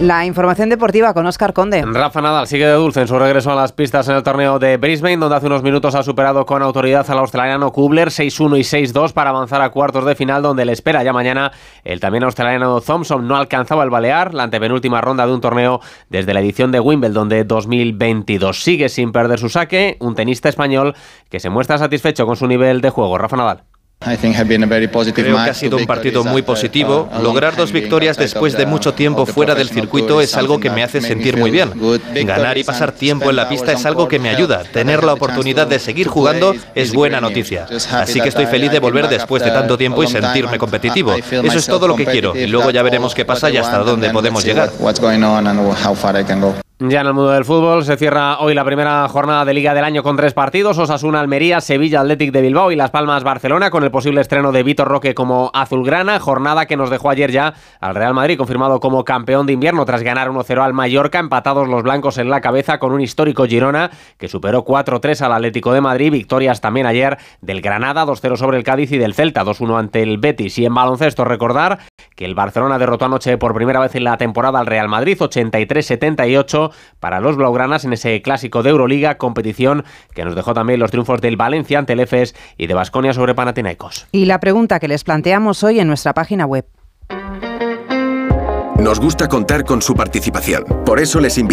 La información deportiva con Oscar Conde. Rafa Nadal sigue de dulce en su regreso a las pistas en el torneo de Brisbane, donde hace unos minutos ha superado con autoridad al australiano Kubler 6-1 y 6-2 para avanzar a cuartos de final, donde le espera ya mañana el también australiano Thompson. No alcanzaba el balear, la antepenúltima ronda de un torneo desde la edición de Wimbledon de 2022. Sigue sin perder su saque, un tenista español que se muestra satisfecho con su nivel de juego. Rafa Nadal. Creo que ha sido un partido muy positivo. Lograr dos victorias después de mucho tiempo fuera del circuito es algo que me hace sentir muy bien. Ganar y pasar tiempo en la pista es algo que me ayuda. Tener la oportunidad de seguir jugando es buena noticia. Así que estoy feliz de volver después de tanto tiempo y sentirme competitivo. Eso es todo lo que quiero. Y luego ya veremos qué pasa y hasta dónde podemos llegar. Ya en el mundo del fútbol se cierra hoy la primera jornada de Liga del año con tres partidos: Osasuna, Almería, Sevilla, Athletic de Bilbao y Las Palmas, Barcelona, con el posible estreno de Vitor Roque como azulgrana. Jornada que nos dejó ayer ya al Real Madrid, confirmado como campeón de invierno tras ganar 1-0 al Mallorca, empatados los blancos en la cabeza con un histórico Girona que superó 4-3 al Atlético de Madrid. Victorias también ayer del Granada, 2-0 sobre el Cádiz y del Celta, 2-1 ante el Betis. Y en baloncesto, recordar que el Barcelona derrotó anoche por primera vez en la temporada al Real Madrid, 83-78 para los blaugranas en ese clásico de Euroliga, competición que nos dejó también los triunfos del Valencia ante el EFES y de Basconia sobre Panathinaikos. Y la pregunta que les planteamos hoy en nuestra página web. Nos gusta contar con su participación. Por eso les invitamos